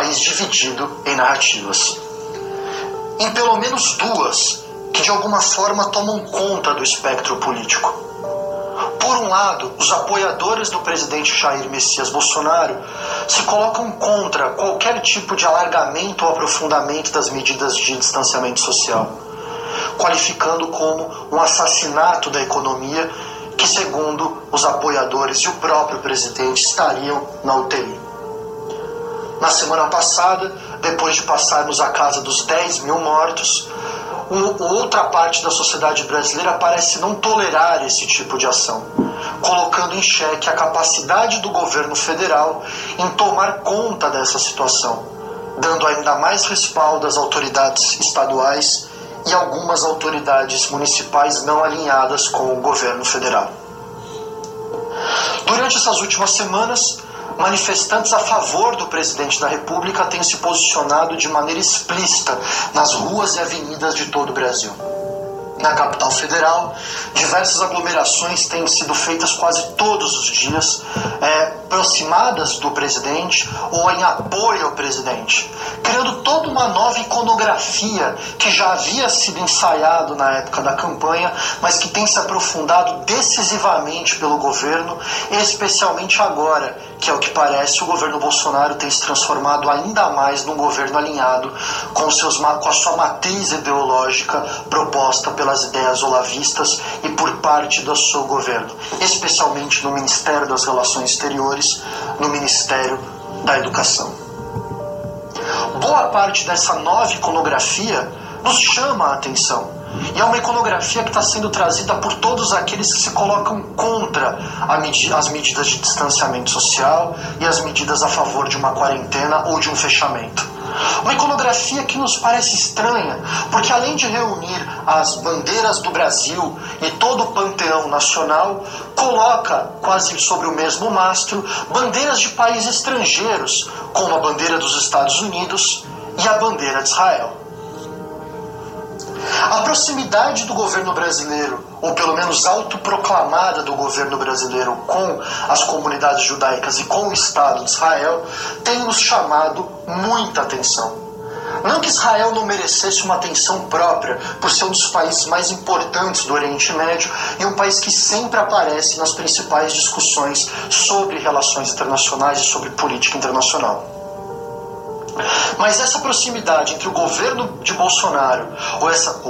país dividido em narrativas. Em pelo menos duas que de alguma forma tomam conta do espectro político. Por um lado, os apoiadores do presidente Jair Messias Bolsonaro se colocam contra qualquer tipo de alargamento ou aprofundamento das medidas de distanciamento social, qualificando como um assassinato da economia que, segundo os apoiadores e o próprio presidente, estariam na UTI. Na semana passada, depois de passarmos a casa dos 10 mil mortos, outra parte da sociedade brasileira parece não tolerar esse tipo de ação, colocando em xeque a capacidade do governo federal em tomar conta dessa situação, dando ainda mais respaldo às autoridades estaduais e algumas autoridades municipais não alinhadas com o governo federal. Durante essas últimas semanas, manifestantes a favor do presidente da República têm se posicionado de maneira explícita nas ruas e avenidas de todo o Brasil. Na capital federal, diversas aglomerações têm sido feitas quase todos os dias, é, aproximadas do presidente ou em apoio ao presidente, criando toda uma nova iconografia que já havia sido ensaiado na época da campanha, mas que tem se aprofundado decisivamente pelo governo, especialmente agora que, ao que parece, o governo Bolsonaro tem se transformado ainda mais num governo alinhado com, seus, com a sua matriz ideológica proposta pelas ideias olavistas e por parte do seu governo, especialmente no Ministério das Relações Exteriores, no Ministério da Educação. Boa parte dessa nova iconografia nos chama a atenção e é uma iconografia que está sendo trazida por todos aqueles que se colocam contra as medidas de distanciamento social e as medidas a favor de uma quarentena ou de um fechamento. Uma iconografia que nos parece estranha, porque além de reunir as bandeiras do Brasil e todo o panteão nacional, coloca quase sobre o mesmo mastro bandeiras de países estrangeiros, como a bandeira dos Estados Unidos e a bandeira de Israel. A proximidade do governo brasileiro, ou pelo menos autoproclamada do governo brasileiro com as comunidades judaicas e com o Estado de Israel, tem nos chamado muita atenção. Não que Israel não merecesse uma atenção própria, por ser um dos países mais importantes do Oriente Médio e um país que sempre aparece nas principais discussões sobre relações internacionais e sobre política internacional. Mas essa proximidade entre o governo de Bolsonaro, ou essa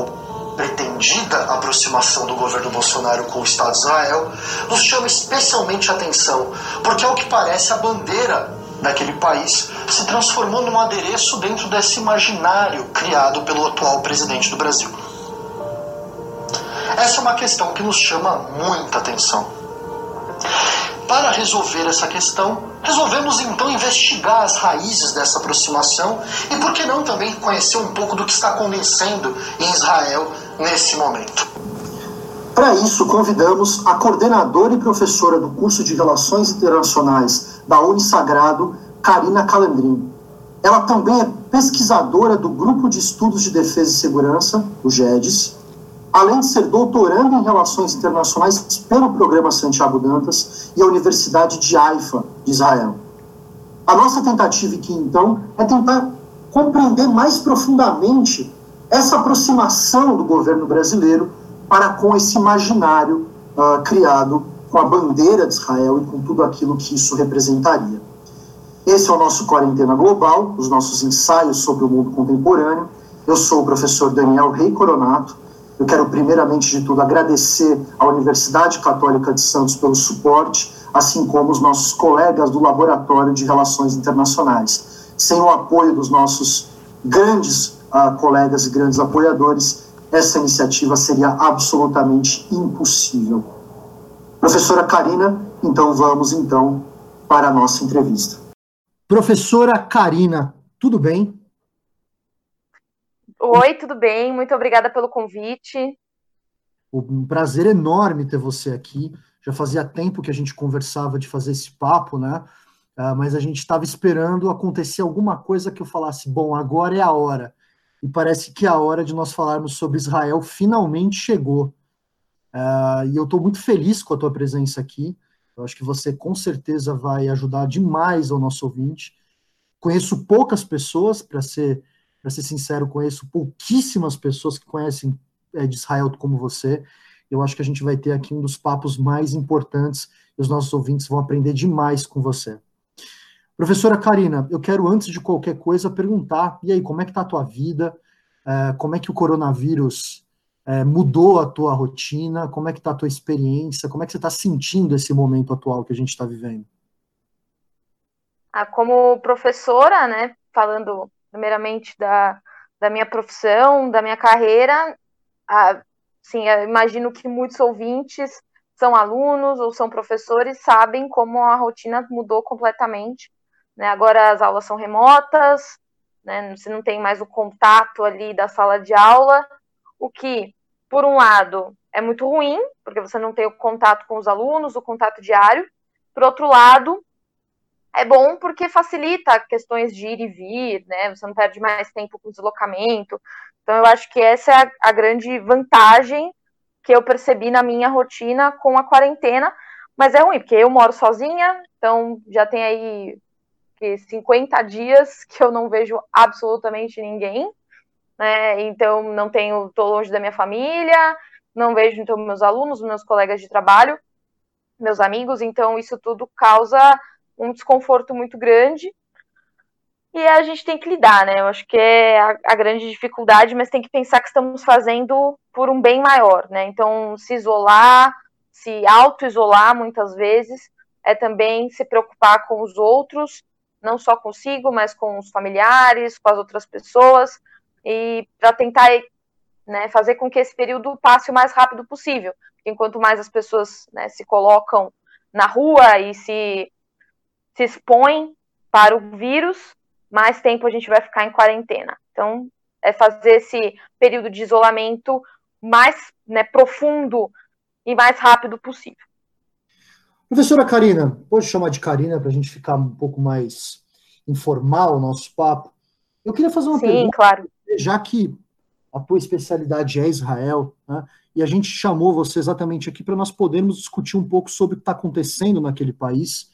pretendida aproximação do governo Bolsonaro com o Estado de Israel, nos chama especialmente a atenção, porque, ao que parece, a bandeira daquele país se transformou num adereço dentro desse imaginário criado pelo atual presidente do Brasil. Essa é uma questão que nos chama muita atenção. Para resolver essa questão, resolvemos então investigar as raízes dessa aproximação e, por que não, também conhecer um pouco do que está acontecendo em Israel nesse momento. Para isso, convidamos a coordenadora e professora do curso de Relações Internacionais da Unisagrado, Karina Calandrin. Ela também é pesquisadora do Grupo de Estudos de Defesa e Segurança, o GEDES, além de ser doutorando em Relações Internacionais pelo Programa Santiago Dantas e a Universidade de Haifa, de Israel. A nossa tentativa aqui, então, é tentar compreender mais profundamente essa aproximação do governo brasileiro para com esse imaginário uh, criado com a bandeira de Israel e com tudo aquilo que isso representaria. Esse é o nosso Quarentena Global, os nossos ensaios sobre o mundo contemporâneo. Eu sou o professor Daniel Rei Coronato, eu quero, primeiramente de tudo, agradecer à Universidade Católica de Santos pelo suporte, assim como os nossos colegas do Laboratório de Relações Internacionais. Sem o apoio dos nossos grandes uh, colegas e grandes apoiadores, essa iniciativa seria absolutamente impossível. Professora Karina, então vamos então para a nossa entrevista. Professora Karina, tudo bem? Oi, tudo bem? Muito obrigada pelo convite. Um prazer enorme ter você aqui. Já fazia tempo que a gente conversava de fazer esse papo, né? Uh, mas a gente estava esperando acontecer alguma coisa que eu falasse, bom, agora é a hora. E parece que a hora de nós falarmos sobre Israel finalmente chegou. Uh, e eu estou muito feliz com a tua presença aqui. Eu acho que você com certeza vai ajudar demais ao nosso ouvinte. conheço poucas pessoas, para ser, ser sincero, conheço pouquíssimas pessoas que conhecem é, de Israel como você. Eu acho que a gente vai ter aqui um dos papos mais importantes e os nossos ouvintes vão aprender demais com você. Professora Karina, eu quero, antes de qualquer coisa, perguntar, e aí, como é que está a tua vida? É, como é que o coronavírus é, mudou a tua rotina? Como é que está a tua experiência? Como é que você está sentindo esse momento atual que a gente está vivendo? Ah, como professora, né, falando primeiramente da, da minha profissão, da minha carreira, ah, sim, imagino que muitos ouvintes são alunos ou são professores, sabem como a rotina mudou completamente né? Agora as aulas são remotas, né? você não tem mais o contato ali da sala de aula, o que, por um lado, é muito ruim, porque você não tem o contato com os alunos, o contato diário. Por outro lado, é bom porque facilita questões de ir e vir, né? Você não perde mais tempo com deslocamento. Então, eu acho que essa é a, a grande vantagem que eu percebi na minha rotina com a quarentena. Mas é ruim, porque eu moro sozinha, então já tem aí que 50 dias que eu não vejo absolutamente ninguém, né? Então não tenho, tô longe da minha família, não vejo então meus alunos, meus colegas de trabalho, meus amigos, então isso tudo causa um desconforto muito grande. E a gente tem que lidar, né? Eu acho que é a, a grande dificuldade, mas tem que pensar que estamos fazendo por um bem maior, né? Então, se isolar, se auto-isolar muitas vezes, é também se preocupar com os outros não só consigo, mas com os familiares, com as outras pessoas, e para tentar né, fazer com que esse período passe o mais rápido possível. Enquanto mais as pessoas né, se colocam na rua e se, se expõem para o vírus, mais tempo a gente vai ficar em quarentena. Então, é fazer esse período de isolamento mais né, profundo e mais rápido possível. Professora Karina, pode chamar de Karina para a gente ficar um pouco mais informal o nosso papo. Eu queria fazer uma Sim, pergunta, claro. já que a tua especialidade é Israel, né, e a gente chamou você exatamente aqui para nós podermos discutir um pouco sobre o que está acontecendo naquele país,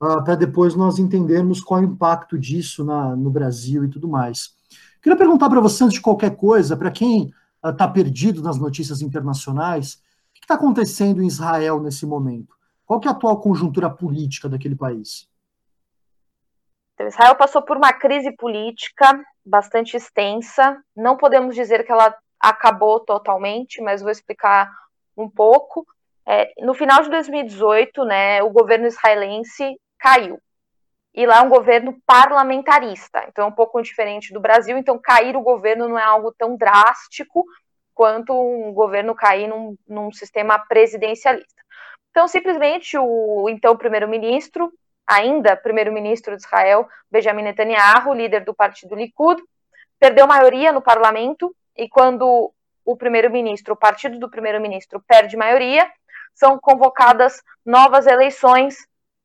uh, para depois nós entendermos qual é o impacto disso na, no Brasil e tudo mais. Queria perguntar para você, antes de qualquer coisa, para quem está uh, perdido nas notícias internacionais, o que está acontecendo em Israel nesse momento? Qual é a atual conjuntura política daquele país? Então, Israel passou por uma crise política bastante extensa. Não podemos dizer que ela acabou totalmente, mas vou explicar um pouco. É, no final de 2018, né, o governo israelense caiu. E lá é um governo parlamentarista, então é um pouco diferente do Brasil. Então, cair o governo não é algo tão drástico quanto um governo cair num, num sistema presidencialista. Então, simplesmente, o então primeiro-ministro, ainda primeiro-ministro de Israel, Benjamin Netanyahu, líder do partido Likud, perdeu maioria no parlamento, e quando o primeiro-ministro, o partido do primeiro-ministro, perde maioria, são convocadas novas eleições,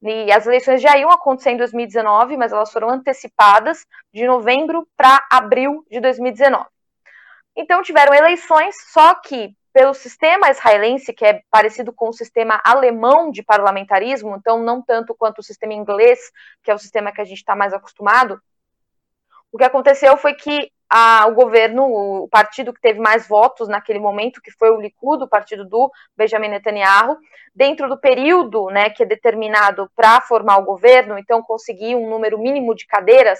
e as eleições já iam acontecer em 2019, mas elas foram antecipadas de novembro para abril de 2019. Então tiveram eleições, só que pelo sistema israelense, que é parecido com o sistema alemão de parlamentarismo, então não tanto quanto o sistema inglês, que é o sistema que a gente está mais acostumado, o que aconteceu foi que a, o governo, o partido que teve mais votos naquele momento, que foi o Likud, o partido do Benjamin Netanyahu, dentro do período né, que é determinado para formar o governo, então conseguir um número mínimo de cadeiras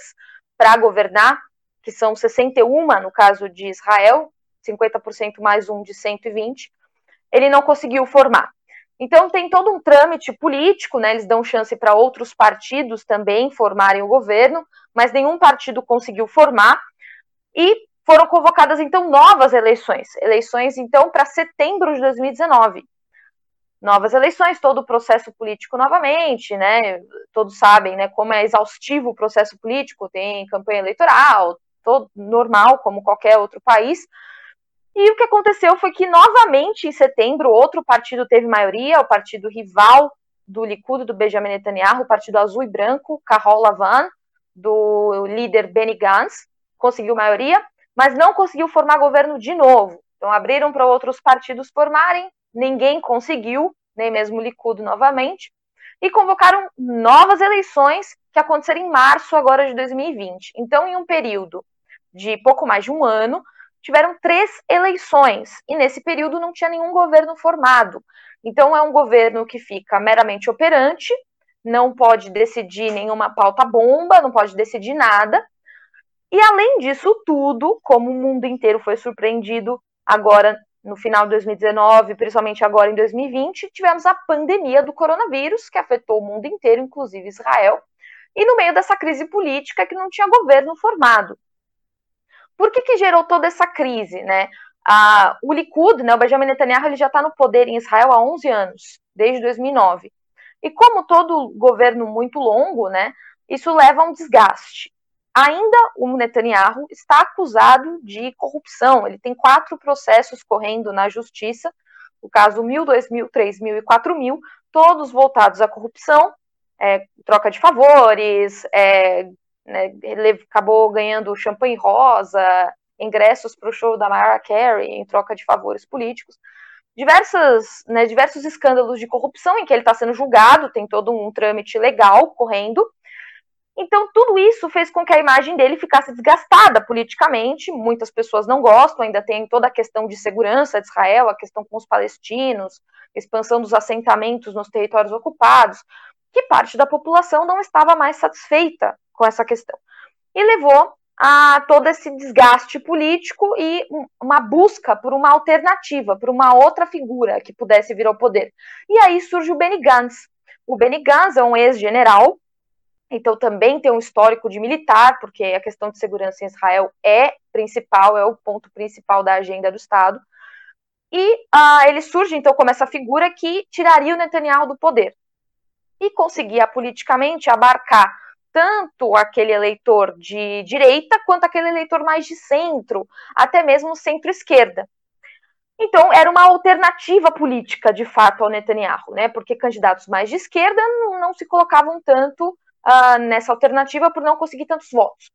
para governar, que são 61 no caso de Israel, 50% mais um de 120, ele não conseguiu formar. Então tem todo um trâmite político, né? Eles dão chance para outros partidos também formarem o governo, mas nenhum partido conseguiu formar e foram convocadas então novas eleições, eleições então para setembro de 2019. Novas eleições, todo o processo político novamente, né? Todos sabem, né, como é exaustivo o processo político, tem campanha eleitoral, todo normal como qualquer outro país. E o que aconteceu foi que, novamente, em setembro, outro partido teve maioria, o partido rival do Likud, do Benjamin Netanyahu, o partido azul e branco, Carol Lavan, do líder Benny Gantz, conseguiu maioria, mas não conseguiu formar governo de novo. Então, abriram para outros partidos formarem, ninguém conseguiu, nem mesmo o Likud novamente. e convocaram novas eleições que aconteceram em março agora de 2020. Então, em um período de pouco mais de um ano, tiveram três eleições e nesse período não tinha nenhum governo formado. Então, é um governo que fica meramente operante, não pode decidir nenhuma pauta bomba, não pode decidir nada. E além disso tudo, como o mundo inteiro foi surpreendido agora no final de 2019, principalmente agora em 2020, tivemos a pandemia do coronavírus, que afetou o mundo inteiro, inclusive Israel, e no meio dessa crise política que não tinha governo formado. Por que, que gerou toda essa crise? Né? Ah, o Likud, né, o Benjamin Netanyahu, ele já está no poder em Israel há 11 anos, desde 2009. E como todo governo muito longo, né, isso leva a um desgaste. Ainda o Netanyahu está acusado de corrupção. Ele tem quatro processos correndo na justiça, o caso 1000, 2000, 3000 e 4000, todos voltados à corrupção, é, troca de favores, é, né, ele acabou ganhando champanhe rosa, ingressos para o show da Mariah Carey em troca de favores políticos. Diversas, né, diversos escândalos de corrupção em que ele está sendo julgado, tem todo um trâmite legal correndo, então, tudo isso fez com que a imagem dele ficasse desgastada politicamente. Muitas pessoas não gostam, ainda tem toda a questão de segurança de Israel, a questão com os palestinos, expansão dos assentamentos nos territórios ocupados, que parte da população não estava mais satisfeita com essa questão. E levou a todo esse desgaste político e uma busca por uma alternativa, por uma outra figura que pudesse vir ao poder. E aí surge o Benny Gantz. O Benny Gantz é um ex-general então também tem um histórico de militar, porque a questão de segurança em Israel é principal, é o ponto principal da agenda do Estado. E uh, ele surge então como essa figura que tiraria o Netanyahu do poder e conseguia politicamente abarcar tanto aquele eleitor de direita quanto aquele eleitor mais de centro, até mesmo centro-esquerda. Então, era uma alternativa política, de fato, ao Netanyahu, né? Porque candidatos mais de esquerda não, não se colocavam tanto uh, nessa alternativa por não conseguir tantos votos.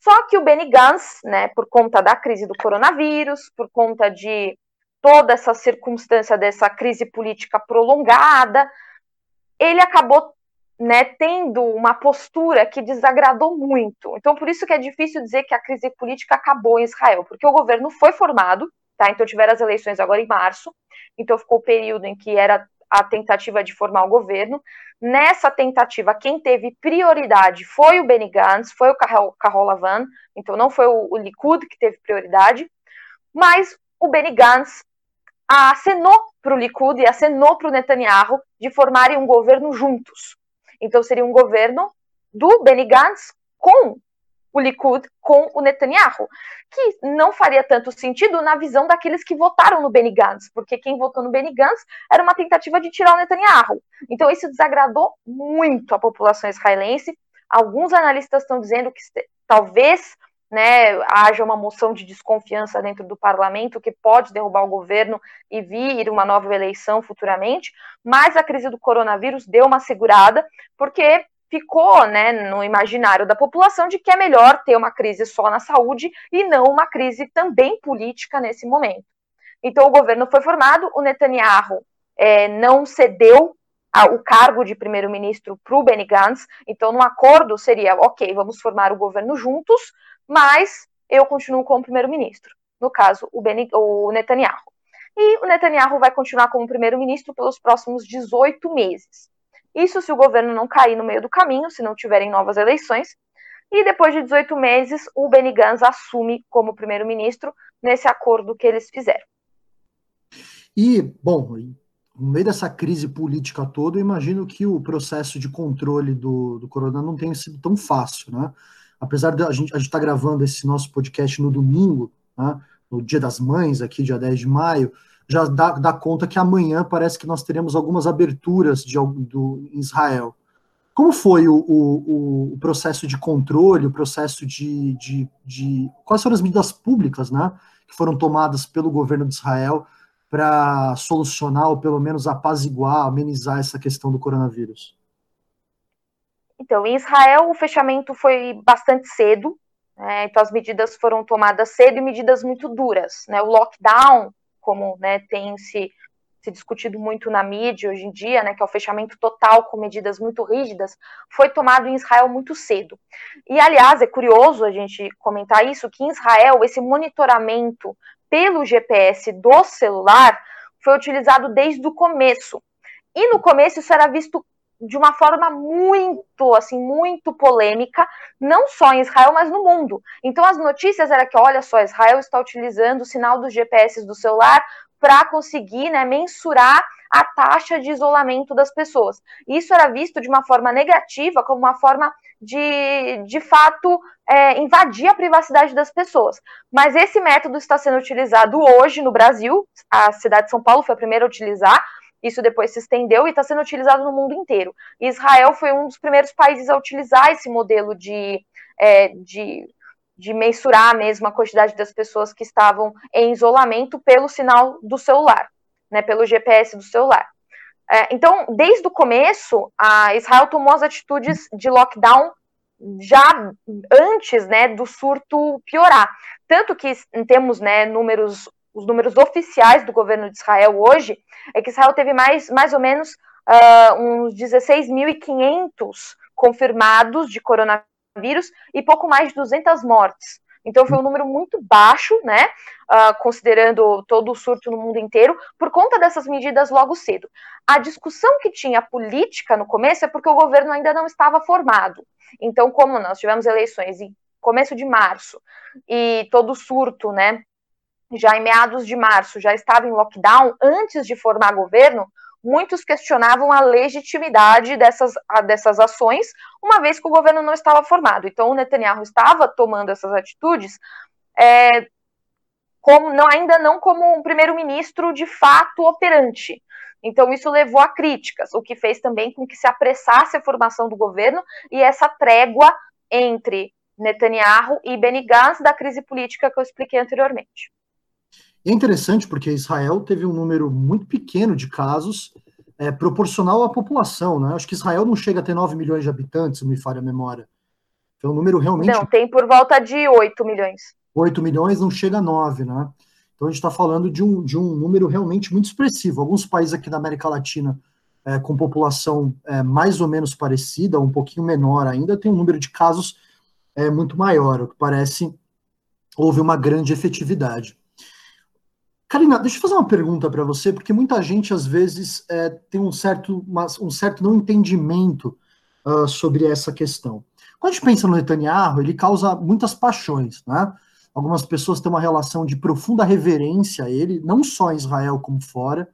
Só que o Benny Gantz, né, por conta da crise do coronavírus, por conta de toda essa circunstância dessa crise política prolongada, ele acabou né, tendo uma postura que desagradou muito. Então, por isso que é difícil dizer que a crise política acabou em Israel, porque o governo foi formado, tá? Então tiveram as eleições agora em março, então ficou o período em que era a tentativa de formar o governo. Nessa tentativa, quem teve prioridade foi o Benny Gantz, foi o Carola Van, então não foi o, Likud que teve prioridade, mas o Benny Gantz acenou para o Likud e acenou para o Netanyahu de formarem um governo juntos. Então seria um governo do Benny Gantz com o Likud com o Netanyahu, que não faria tanto sentido na visão daqueles que votaram no Benny Gantz, porque quem votou no Benny Gantz era uma tentativa de tirar o Netanyahu. Então isso desagradou muito a população israelense. Alguns analistas estão dizendo que talvez né, haja uma moção de desconfiança dentro do parlamento que pode derrubar o governo e vir uma nova eleição futuramente, mas a crise do coronavírus deu uma segurada, porque ficou né, no imaginário da população de que é melhor ter uma crise só na saúde e não uma crise também política nesse momento. Então, o governo foi formado, o Netanyahu é, não cedeu a, o cargo de primeiro-ministro para o Benny Gantz, então, no acordo seria, ok, vamos formar o governo juntos, mas eu continuo como primeiro-ministro, no caso, o, Benny, o Netanyahu. E o Netanyahu vai continuar como primeiro-ministro pelos próximos 18 meses. Isso se o governo não cair no meio do caminho, se não tiverem novas eleições. E depois de 18 meses, o Benny Gantz assume como primeiro-ministro nesse acordo que eles fizeram. E, bom, no meio dessa crise política toda, eu imagino que o processo de controle do, do corona não tenha sido tão fácil, né? Apesar de a gente estar tá gravando esse nosso podcast no domingo, né, no Dia das Mães, aqui, dia 10 de maio, já dá, dá conta que amanhã parece que nós teremos algumas aberturas de, do Israel. Como foi o, o, o processo de controle, o processo de, de, de, Quais foram as medidas públicas né, que foram tomadas pelo governo de Israel para solucionar ou pelo menos apaziguar, amenizar essa questão do coronavírus? Então, em Israel, o fechamento foi bastante cedo, né, então as medidas foram tomadas cedo e medidas muito duras. Né, o lockdown como né, tem se se discutido muito na mídia hoje em dia, né, que é o fechamento total com medidas muito rígidas, foi tomado em Israel muito cedo. E, aliás, é curioso a gente comentar isso, que em Israel esse monitoramento pelo GPS do celular foi utilizado desde o começo. E no começo isso era visto de uma forma muito, assim, muito polêmica, não só em Israel, mas no mundo. Então as notícias era que, olha só, Israel está utilizando o sinal dos GPS do celular para conseguir né, mensurar a taxa de isolamento das pessoas. Isso era visto de uma forma negativa, como uma forma de, de fato, é, invadir a privacidade das pessoas. Mas esse método está sendo utilizado hoje no Brasil, a cidade de São Paulo foi a primeira a utilizar, isso depois se estendeu e está sendo utilizado no mundo inteiro. Israel foi um dos primeiros países a utilizar esse modelo de, é, de de mensurar mesmo a quantidade das pessoas que estavam em isolamento pelo sinal do celular, né, pelo GPS do celular. É, então, desde o começo, a Israel tomou as atitudes de lockdown já antes né, do surto piorar. Tanto que temos né, números, os números oficiais do governo de Israel hoje, é que Israel teve mais, mais ou menos uh, uns 16.500 confirmados de coronavírus vírus e pouco mais de 200 mortes. Então foi um número muito baixo, né, uh, considerando todo o surto no mundo inteiro, por conta dessas medidas logo cedo. A discussão que tinha política no começo é porque o governo ainda não estava formado. Então, como nós tivemos eleições em começo de março e todo o surto, né, já em meados de março já estava em lockdown antes de formar governo, muitos questionavam a legitimidade dessas, dessas ações, uma vez que o governo não estava formado. Então, o Netanyahu estava tomando essas atitudes é, como, não, ainda não como um primeiro-ministro de fato operante. Então, isso levou a críticas, o que fez também com que se apressasse a formação do governo e essa trégua entre Netanyahu e Benny Gantz da crise política que eu expliquei anteriormente. É interessante porque Israel teve um número muito pequeno de casos é, proporcional à população, né? Acho que Israel não chega a ter 9 milhões de habitantes, se me falha a memória. Então, um número realmente. Não, tem por volta de 8 milhões. 8 milhões não chega a 9, né? Então a gente está falando de um, de um número realmente muito expressivo. Alguns países aqui da América Latina, é, com população é, mais ou menos parecida, um pouquinho menor ainda, tem um número de casos é, muito maior, o que parece houve uma grande efetividade. Karina, deixa eu fazer uma pergunta para você, porque muita gente às vezes é, tem um certo, um certo não entendimento uh, sobre essa questão. Quando a gente pensa no Netanyahu, ele causa muitas paixões, né? Algumas pessoas têm uma relação de profunda reverência a ele, não só em Israel como fora,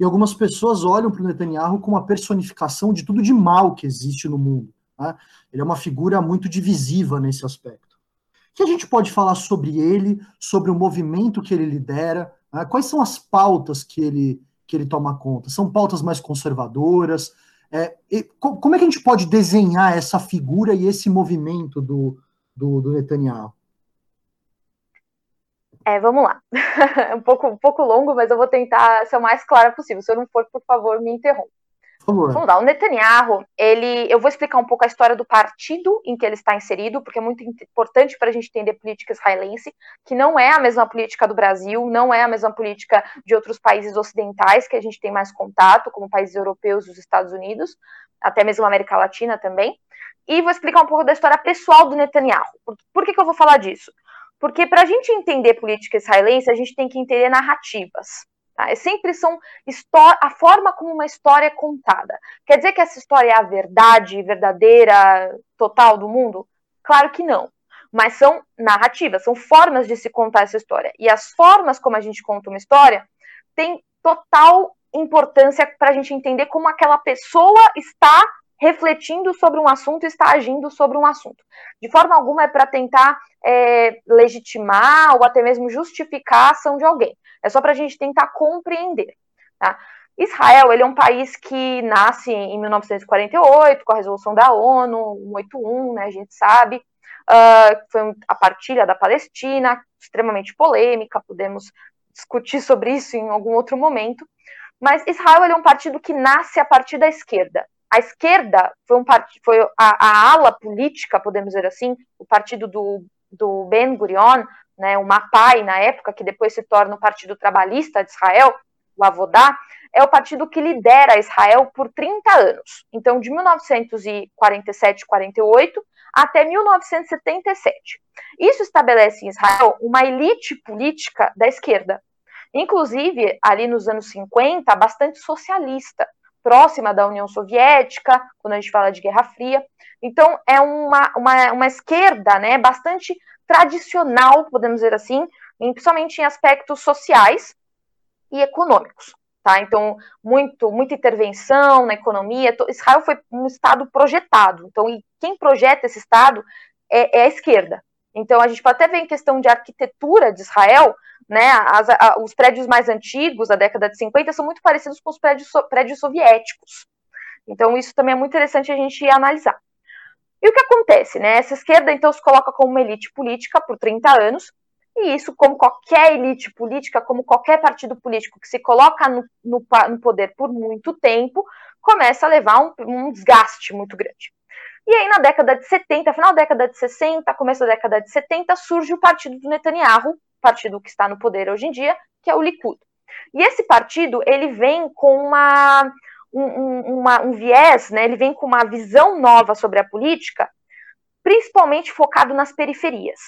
e algumas pessoas olham para o Netanyahu como a personificação de tudo de mal que existe no mundo. Né? Ele é uma figura muito divisiva nesse aspecto. O que a gente pode falar sobre ele, sobre o movimento que ele lidera, né? Quais são as pautas que ele, que ele toma conta? São pautas mais conservadoras? É, como é que a gente pode desenhar essa figura e esse movimento do, do, do Netanyahu? É, vamos lá. Um pouco, um pouco longo, mas eu vou tentar ser o mais clara possível. Se eu não for, por favor, me interrompa. Vamos lá, o Netanyahu, ele, eu vou explicar um pouco a história do partido em que ele está inserido, porque é muito importante para a gente entender política israelense, que não é a mesma política do Brasil, não é a mesma política de outros países ocidentais que a gente tem mais contato, como países europeus os Estados Unidos, até mesmo a América Latina também. E vou explicar um pouco da história pessoal do Netanyahu. Por, por que, que eu vou falar disso? Porque para a gente entender política israelense, a gente tem que entender narrativas. Tá? É sempre são a forma como uma história é contada. Quer dizer que essa história é a verdade verdadeira, total do mundo? Claro que não. Mas são narrativas, são formas de se contar essa história. E as formas como a gente conta uma história têm total importância para a gente entender como aquela pessoa está refletindo sobre um assunto, está agindo sobre um assunto. De forma alguma é para tentar é, legitimar ou até mesmo justificar a ação de alguém. É só para a gente tentar compreender. Tá? Israel ele é um país que nasce em 1948 com a resolução da ONU 181, né, a gente sabe, uh, foi a partilha da Palestina, extremamente polêmica, podemos discutir sobre isso em algum outro momento. Mas Israel é um partido que nasce a partir da esquerda. A esquerda foi, um part... foi a, a, ala política, podemos dizer assim, o partido do, do Ben Gurion, né, o MAPAI na época, que depois se torna o Partido Trabalhista de Israel, o Avodá, é o partido que lidera Israel por 30 anos. Então, de 1947 48 até 1977. Isso estabelece em Israel uma elite política da esquerda, inclusive ali nos anos 50, bastante socialista, próxima da União Soviética, quando a gente fala de Guerra Fria. Então, é uma, uma, uma esquerda né, bastante tradicional, podemos dizer assim, principalmente em aspectos sociais e econômicos. Tá? Então, muito, muita intervenção na economia. Israel foi um Estado projetado. Então, e quem projeta esse Estado é, é a esquerda. Então, a gente pode até ver em questão de arquitetura de Israel, né, as, a, os prédios mais antigos, da década de 50, são muito parecidos com os prédios, prédios soviéticos. Então, isso também é muito interessante a gente analisar. E o que acontece, né? Essa esquerda, então, se coloca como uma elite política por 30 anos, e isso, como qualquer elite política, como qualquer partido político que se coloca no, no, no poder por muito tempo, começa a levar um, um, desgaste muito grande. E aí, na década de 70, final da década de 60, começo da década de 70, surge o partido do Netanyahu, partido que está no poder hoje em dia, que é o Likud. E esse partido, ele vem com uma, um, uma, um viés, né, ele vem com uma visão nova sobre a política, principalmente focado nas periferias.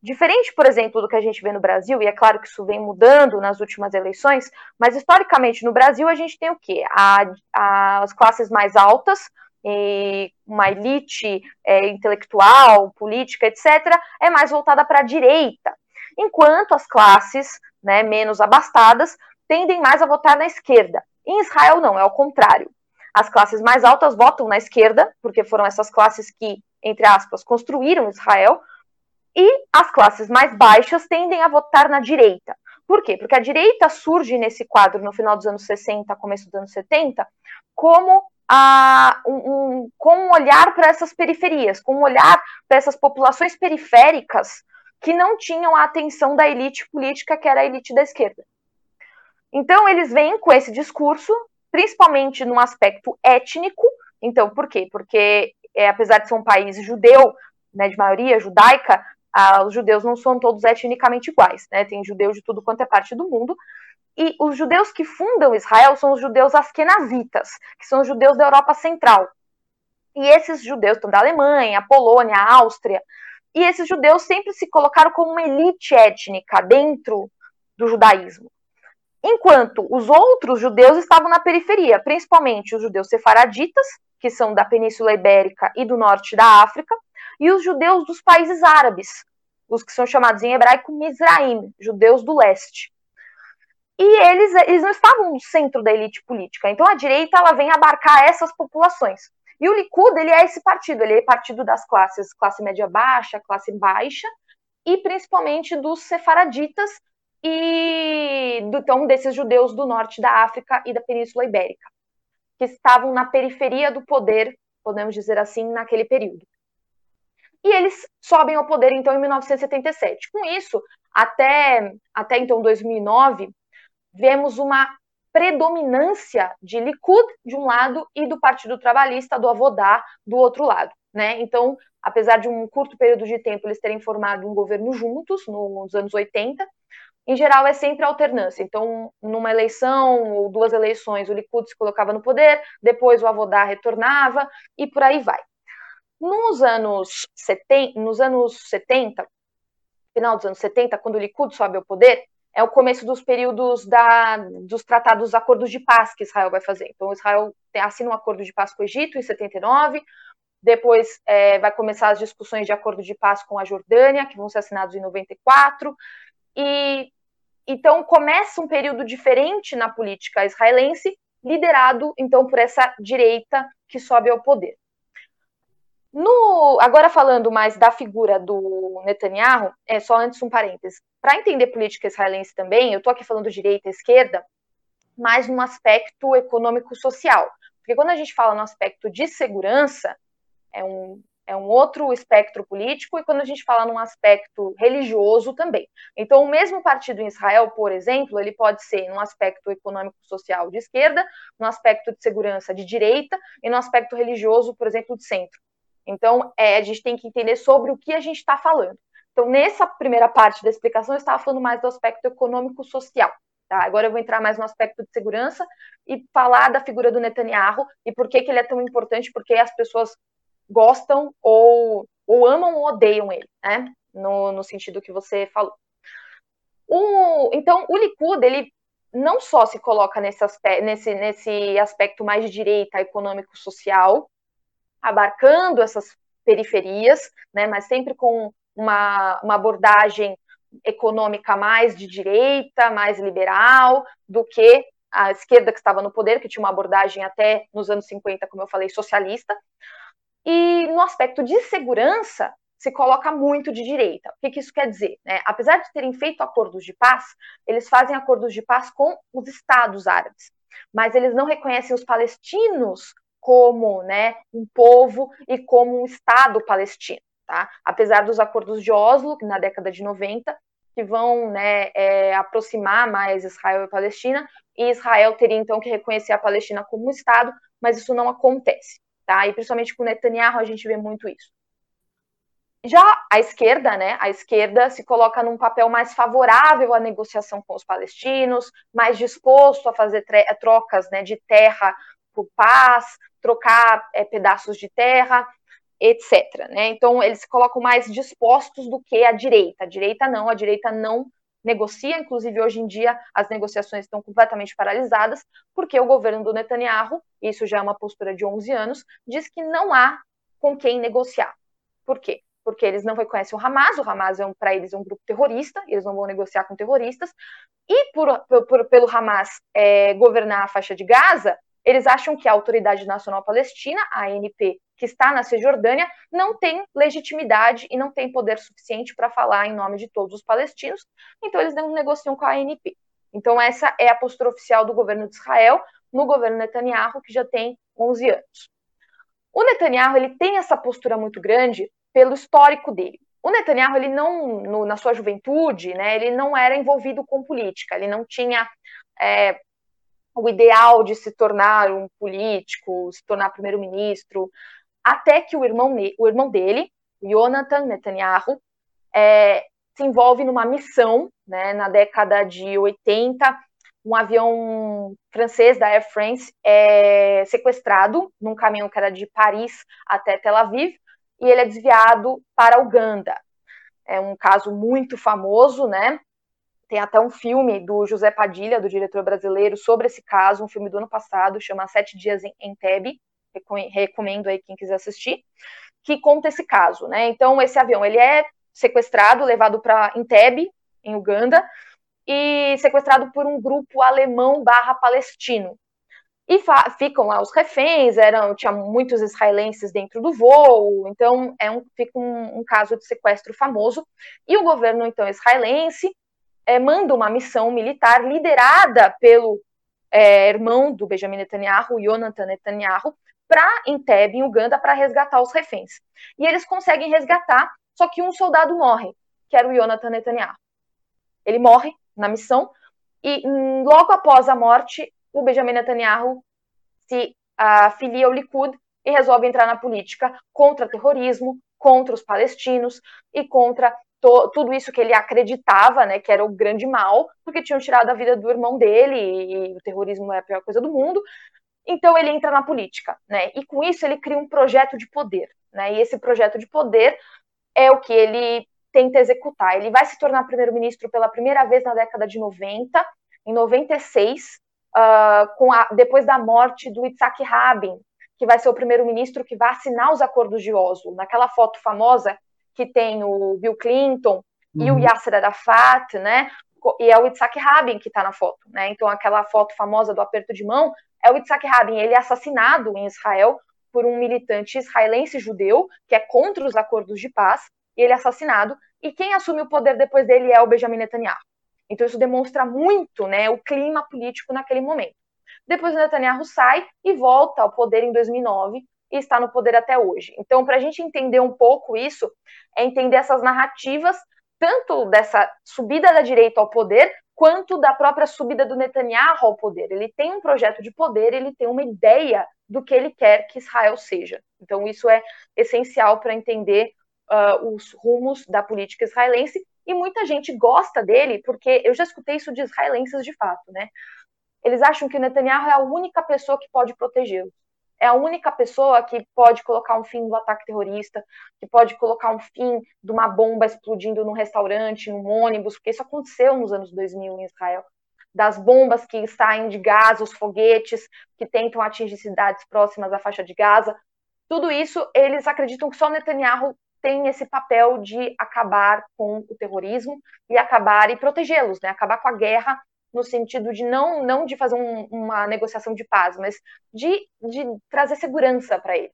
Diferente, por exemplo, do que a gente vê no Brasil, e é claro que isso vem mudando nas últimas eleições, mas historicamente no Brasil a gente tem o quê? A, a, as classes mais altas, e uma elite é, intelectual, política, etc., é mais voltada para a direita, enquanto as classes né, menos abastadas tendem mais a votar na esquerda. Em Israel, não, é o contrário. As classes mais altas votam na esquerda, porque foram essas classes que, entre aspas, construíram Israel, e as classes mais baixas tendem a votar na direita. Por quê? Porque a direita surge nesse quadro no final dos anos 60, começo dos anos 70, como a, um, um, com um olhar para essas periferias, com um olhar para essas populações periféricas que não tinham a atenção da elite política, que era a elite da esquerda. Então, eles vêm com esse discurso, principalmente num aspecto étnico. Então, por quê? Porque, é, apesar de ser um país judeu, né, de maioria judaica, ah, os judeus não são todos etnicamente iguais, né? Tem judeus de tudo quanto é parte do mundo. E os judeus que fundam Israel são os judeus askenazitas, que são os judeus da Europa Central. E esses judeus estão da Alemanha, a Polônia, a Áustria. E esses judeus sempre se colocaram como uma elite étnica dentro do judaísmo. Enquanto os outros judeus estavam na periferia, principalmente os judeus sefaraditas, que são da Península Ibérica e do norte da África, e os judeus dos países árabes, os que são chamados em hebraico Mizraim, judeus do leste. E eles, eles não estavam no centro da elite política. Então a direita ela vem abarcar essas populações. E o Likud ele é esse partido, ele é partido das classes, classe média baixa, classe baixa, e principalmente dos sefaraditas e do, então desses judeus do norte da África e da Península Ibérica, que estavam na periferia do poder, podemos dizer assim, naquele período e eles sobem ao poder então em 1977. Com isso, até, até então 2009, vemos uma predominância de Likud de um lado e do Partido Trabalhista, do Avodá, do outro lado. Né? Então, apesar de um curto período de tempo eles terem formado um governo juntos, nos anos 80, em geral é sempre alternância. Então, numa eleição ou duas eleições, o Likud se colocava no poder, depois o Avodá retornava e por aí vai. Nos anos 70, nos anos 70, final dos anos 70, quando o Likud sobe ao poder, é o começo dos períodos da, dos tratados, dos acordos de paz que Israel vai fazer. Então, Israel assina um acordo de paz com o Egito em 79, depois é, vai começar as discussões de acordo de paz com a Jordânia, que vão ser assinados em 94, e então começa um período diferente na política israelense, liderado então por essa direita que sobe ao poder. No, agora falando mais da figura do Netanyahu, é só antes um parênteses. Para entender política israelense também, eu estou aqui falando direita e esquerda, mas num aspecto econômico-social. Porque quando a gente fala no aspecto de segurança, é um, é um outro espectro político, e quando a gente fala num aspecto religioso também. Então, o mesmo partido em Israel, por exemplo, ele pode ser num aspecto econômico-social de esquerda, no aspecto de segurança de direita, e no aspecto religioso, por exemplo, de centro. Então, é, a gente tem que entender sobre o que a gente está falando. Então, nessa primeira parte da explicação, eu estava falando mais do aspecto econômico-social, Tá? Agora eu vou entrar mais no aspecto de segurança e falar da figura do Netanyahu e por que, que ele é tão importante, porque as pessoas gostam ou, ou amam ou odeiam ele, né? No, no sentido que você falou. O, então, o Likud, ele não só se coloca nesse nesse, nesse aspecto mais de direita econômico-social, abarcando essas periferias, né, mas sempre com uma, uma abordagem econômica mais de direita, mais liberal, do que a esquerda que estava no poder, que tinha uma abordagem até nos anos 50, como eu falei, socialista. E no aspecto de segurança, se coloca muito de direita. O que, que isso quer dizer? Né? Apesar de terem feito acordos de paz, eles fazem acordos de paz com os estados árabes, mas eles não reconhecem os palestinos como né, um povo e como um estado palestino. Tá? Apesar dos acordos de Oslo, na década de 90, que vão né, é, aproximar mais Israel e Palestina, e Israel teria então que reconhecer a Palestina como um Estado, mas isso não acontece. Tá? E principalmente com Netanyahu a gente vê muito isso. Já a esquerda, né, a esquerda se coloca num papel mais favorável à negociação com os palestinos, mais disposto a fazer trocas né, de terra por paz, trocar é, pedaços de terra, etc. Né? Então, eles se colocam mais dispostos do que a direita. A direita não, a direita não negocia, inclusive hoje em dia as negociações estão completamente paralisadas, porque o governo do Netanyahu, isso já é uma postura de 11 anos, diz que não há com quem negociar. Por quê? Porque eles não reconhecem o Hamas, o Hamas é um, para eles é um grupo terrorista, eles não vão negociar com terroristas, e por, por, pelo Hamas é, governar a faixa de Gaza, eles acham que a Autoridade Nacional Palestina, a ANP, que está na Cisjordânia, não tem legitimidade e não tem poder suficiente para falar em nome de todos os palestinos, então eles não negociam com a ANP. Então essa é a postura oficial do governo de Israel no governo Netanyahu, que já tem 11 anos. O Netanyahu ele tem essa postura muito grande pelo histórico dele. O Netanyahu ele não, no, na sua juventude, né, ele não era envolvido com política, ele não tinha é, o ideal de se tornar um político, se tornar primeiro-ministro, até que o irmão, o irmão dele, Jonathan Netanyahu, é, se envolve numa missão, né, na década de 80, um avião francês da Air France é sequestrado num caminhão que era de Paris até Tel Aviv, e ele é desviado para Uganda. É um caso muito famoso, né? Tem até um filme do José Padilha, do diretor brasileiro, sobre esse caso, um filme do ano passado, chama Sete Dias em Entebbe, recomendo aí quem quiser assistir, que conta esse caso, né? Então, esse avião, ele é sequestrado, levado para Entebbe, em Uganda, e sequestrado por um grupo alemão barra palestino. E ficam lá os reféns, eram, tinha muitos israelenses dentro do voo, então é um, fica um, um caso de sequestro famoso. E o governo, então, israelense é, manda uma missão militar liderada pelo é, irmão do Benjamin Netanyahu, Jonathan Netanyahu, para Entebbe, em Uganda, para resgatar os reféns. E eles conseguem resgatar, só que um soldado morre, que era o Jonathan Netanyahu. Ele morre na missão, e hum, logo após a morte, o Benjamin Netanyahu se afilia ao Likud e resolve entrar na política contra terrorismo, contra os palestinos e contra tudo isso que ele acreditava, né, que era o grande mal, porque tinham tirado a vida do irmão dele e, e o terrorismo é a pior coisa do mundo. Então ele entra na política, né? E com isso ele cria um projeto de poder, né? E esse projeto de poder é o que ele tenta executar. Ele vai se tornar primeiro-ministro pela primeira vez na década de 90, em 96, uh, com a, depois da morte do Itzhak Rabin, que vai ser o primeiro-ministro que vai assinar os acordos de Oslo. Naquela foto famosa que tem o Bill Clinton uhum. e o uhum. Yasser Arafat, né? E é o Itzhak Rabin que está na foto, né? Então aquela foto famosa do aperto de mão é o Itzhak Rabin. Ele é assassinado em Israel por um militante israelense judeu que é contra os acordos de paz. E ele é assassinado. E quem assume o poder depois dele é o Benjamin Netanyahu. Então isso demonstra muito, né, o clima político naquele momento. Depois o Netanyahu sai e volta ao poder em 2009 e está no poder até hoje. Então, para a gente entender um pouco isso, é entender essas narrativas, tanto dessa subida da direita ao poder, quanto da própria subida do Netanyahu ao poder. Ele tem um projeto de poder, ele tem uma ideia do que ele quer que Israel seja. Então, isso é essencial para entender uh, os rumos da política israelense E muita gente gosta dele, porque eu já escutei isso de israelenses de fato, né? Eles acham que o Netanyahu é a única pessoa que pode protegê-los. É a única pessoa que pode colocar um fim do ataque terrorista, que pode colocar um fim de uma bomba explodindo num restaurante, num ônibus, porque isso aconteceu nos anos 2000 em Israel. Das bombas que saem de Gaza, os foguetes que tentam atingir cidades próximas à faixa de Gaza. Tudo isso, eles acreditam que só Netanyahu tem esse papel de acabar com o terrorismo e acabar e protegê-los, né? Acabar com a guerra no sentido de não, não de fazer um, uma negociação de paz, mas de, de trazer segurança para ele.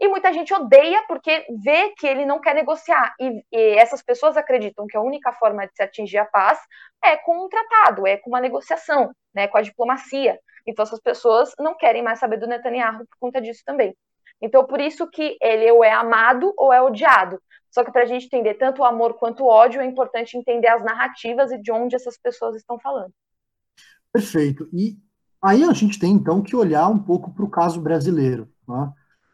E muita gente odeia porque vê que ele não quer negociar. E, e, essas pessoas acreditam que a única forma de se atingir a paz é com um tratado, é com uma negociação, né, com a diplomacia. Então essas pessoas não querem mais saber do Netanyahu por conta disso também. Então por isso que ele ou é amado ou é odiado. Só que para a gente entender tanto o amor quanto o ódio, é importante entender as narrativas e de onde essas pessoas estão falando. Perfeito. E aí a gente tem então que olhar um pouco para o caso brasileiro, né?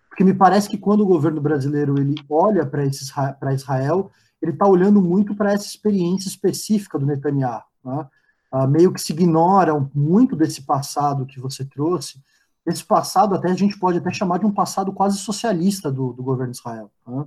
porque me parece que quando o governo brasileiro ele olha para Israel, ele está olhando muito para essa experiência específica do Netanyahu, né? ah, meio que se ignora muito desse passado que você trouxe. Esse passado até a gente pode até chamar de um passado quase socialista do, do governo de Israel. Né?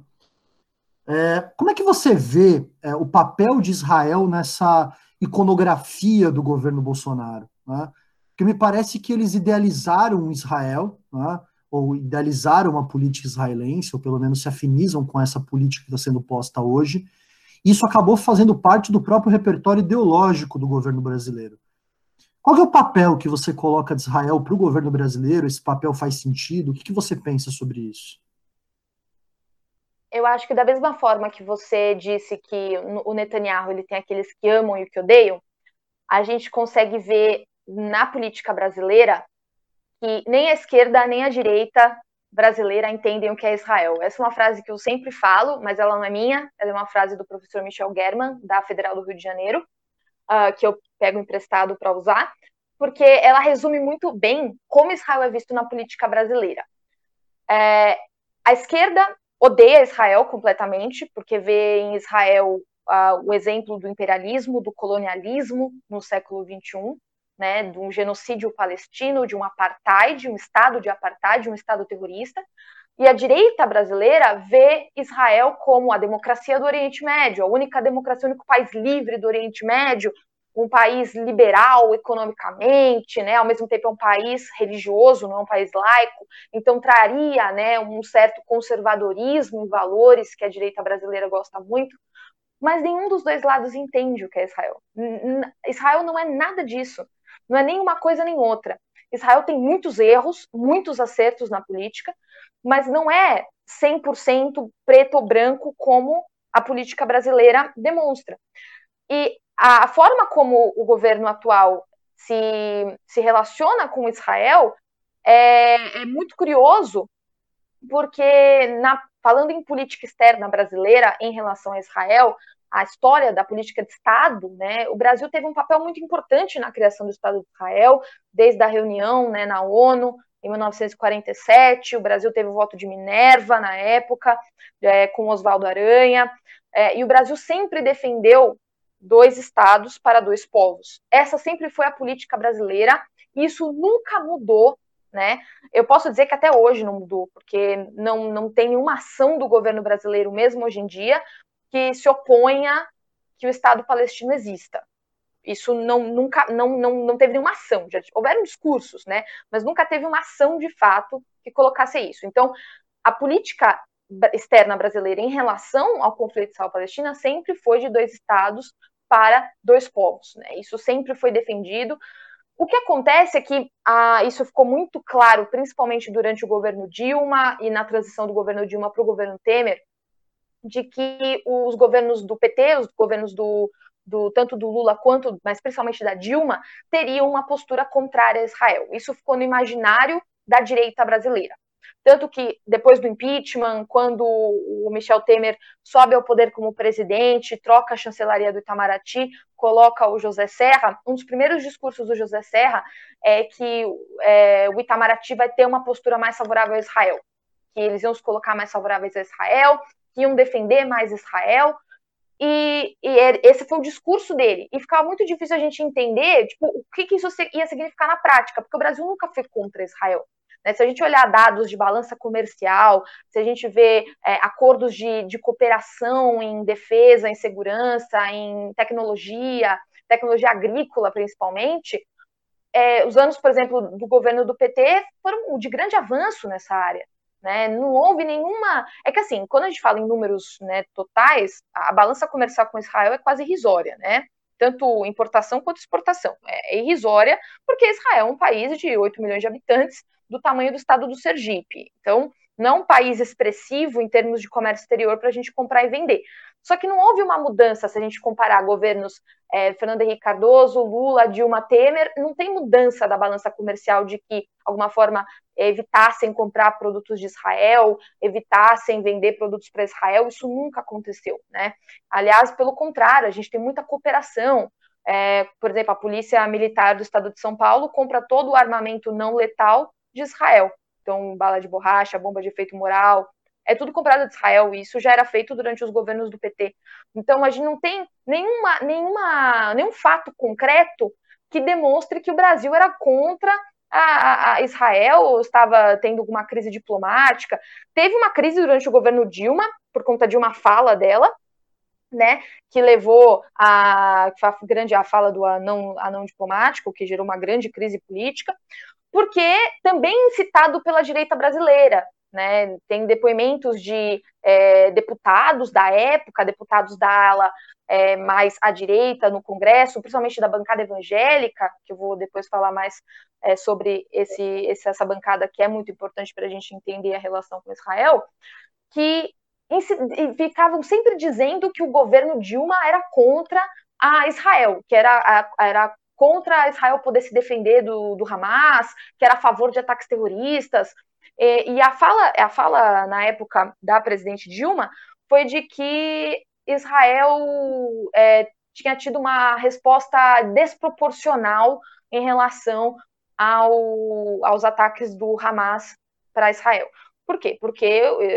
É, como é que você vê é, o papel de Israel nessa iconografia do governo Bolsonaro. Né? Porque me parece que eles idealizaram Israel, né? ou idealizaram uma política israelense, ou pelo menos se afinizam com essa política que está sendo posta hoje. Isso acabou fazendo parte do próprio repertório ideológico do governo brasileiro. Qual é o papel que você coloca de Israel para o governo brasileiro? Esse papel faz sentido? O que, que você pensa sobre isso? Eu acho que da mesma forma que você disse que o Netanyahu ele tem aqueles que amam e que odeiam, a gente consegue ver na política brasileira que nem a esquerda nem a direita brasileira entendem o que é Israel. Essa é uma frase que eu sempre falo, mas ela não é minha, ela é uma frase do professor Michel German, da Federal do Rio de Janeiro, uh, que eu pego emprestado para usar, porque ela resume muito bem como Israel é visto na política brasileira. É, a esquerda odeia Israel completamente, porque vê em Israel uh, o exemplo do imperialismo, do colonialismo no século XXI, né, de um genocídio palestino, de um apartheid, um estado de apartheid, um estado terrorista. E a direita brasileira vê Israel como a democracia do Oriente Médio, a única democracia, o único país livre do Oriente Médio, um país liberal economicamente, né, ao mesmo tempo é um país religioso, não é um país laico, então traria né, um certo conservadorismo em valores que a direita brasileira gosta muito, mas nenhum dos dois lados entende o que é Israel. Israel não é nada disso, não é nem uma coisa nem outra. Israel tem muitos erros, muitos acertos na política, mas não é 100% preto ou branco como a política brasileira demonstra. E a forma como o governo atual se, se relaciona com Israel é, é muito curioso, porque na, falando em política externa brasileira em relação a Israel, a história da política de Estado, né, o Brasil teve um papel muito importante na criação do Estado de Israel, desde a reunião né, na ONU, em 1947, o Brasil teve o voto de Minerva na época, é, com Oswaldo Aranha, é, e o Brasil sempre defendeu dois estados para dois povos. Essa sempre foi a política brasileira, e isso nunca mudou, né? Eu posso dizer que até hoje não mudou, porque não, não tem nenhuma ação do governo brasileiro, mesmo hoje em dia, que se oponha que o Estado palestino exista. Isso não, nunca, não, não, não teve nenhuma ação. Já houveram discursos, né? Mas nunca teve uma ação de fato que colocasse isso. Então, a política externa brasileira em relação ao conflito israel-palestina sempre foi de dois estados para dois povos. Né? Isso sempre foi defendido. O que acontece é que ah, isso ficou muito claro, principalmente durante o governo Dilma e na transição do governo Dilma para o governo Temer, de que os governos do PT, os governos do, do, tanto do Lula quanto, mas principalmente da Dilma, teriam uma postura contrária a Israel. Isso ficou no imaginário da direita brasileira. Tanto que depois do impeachment, quando o Michel Temer sobe ao poder como presidente, troca a chancelaria do Itamaraty, coloca o José Serra, um dos primeiros discursos do José Serra é que é, o Itamaraty vai ter uma postura mais favorável a Israel, que eles iam se colocar mais favoráveis a Israel, que iam defender mais Israel. e, e, esse foi o discurso dele. E ficava muito difícil a gente entender tipo, o que, que isso ia significar na prática, porque o Brasil nunca foi contra Israel. Né? Se a gente olhar dados de balança comercial, se a gente vê é, acordos de, de cooperação em defesa, em segurança, em tecnologia, tecnologia agrícola principalmente, é, os anos, por exemplo, do governo do PT foram de grande avanço nessa área. Né? Não houve nenhuma. É que assim, quando a gente fala em números né, totais, a balança comercial com Israel é quase irrisória, né? Tanto importação quanto exportação. É, é irrisória, porque Israel é um país de 8 milhões de habitantes, do tamanho do estado do Sergipe. Então, não um país expressivo em termos de comércio exterior para a gente comprar e vender. Só que não houve uma mudança se a gente comparar governos é, Fernando Henrique Cardoso, Lula, Dilma Temer, não tem mudança da balança comercial de que, de alguma forma, evitassem comprar produtos de Israel, evitassem vender produtos para Israel, isso nunca aconteceu, né? Aliás, pelo contrário, a gente tem muita cooperação. É, por exemplo, a Polícia Militar do Estado de São Paulo compra todo o armamento não letal de Israel. Então, bala de borracha, bomba de efeito moral, é tudo comprado de Israel, e isso já era feito durante os governos do PT. Então, a gente não tem nenhuma, nenhuma, nenhum fato concreto que demonstre que o Brasil era contra a, a, Israel, estava tendo alguma crise diplomática. Teve uma crise durante o governo Dilma, por conta de uma fala dela, né, que levou a, a grande a fala do anão, anão diplomático, que gerou uma grande crise política porque também incitado pela direita brasileira. Né, tem depoimentos de é, deputados da época, deputados da ala é, mais à direita no Congresso, principalmente da bancada evangélica, que eu vou depois falar mais é, sobre esse, esse, essa bancada que é muito importante para a gente entender a relação com Israel, que ficavam sempre dizendo que o governo Dilma era contra a Israel, que era, era contra Israel poder se defender do, do Hamas, que era a favor de ataques terroristas. E, e a, fala, a fala, na época, da presidente Dilma foi de que Israel é, tinha tido uma resposta desproporcional em relação ao, aos ataques do Hamas para Israel. Por quê? Porque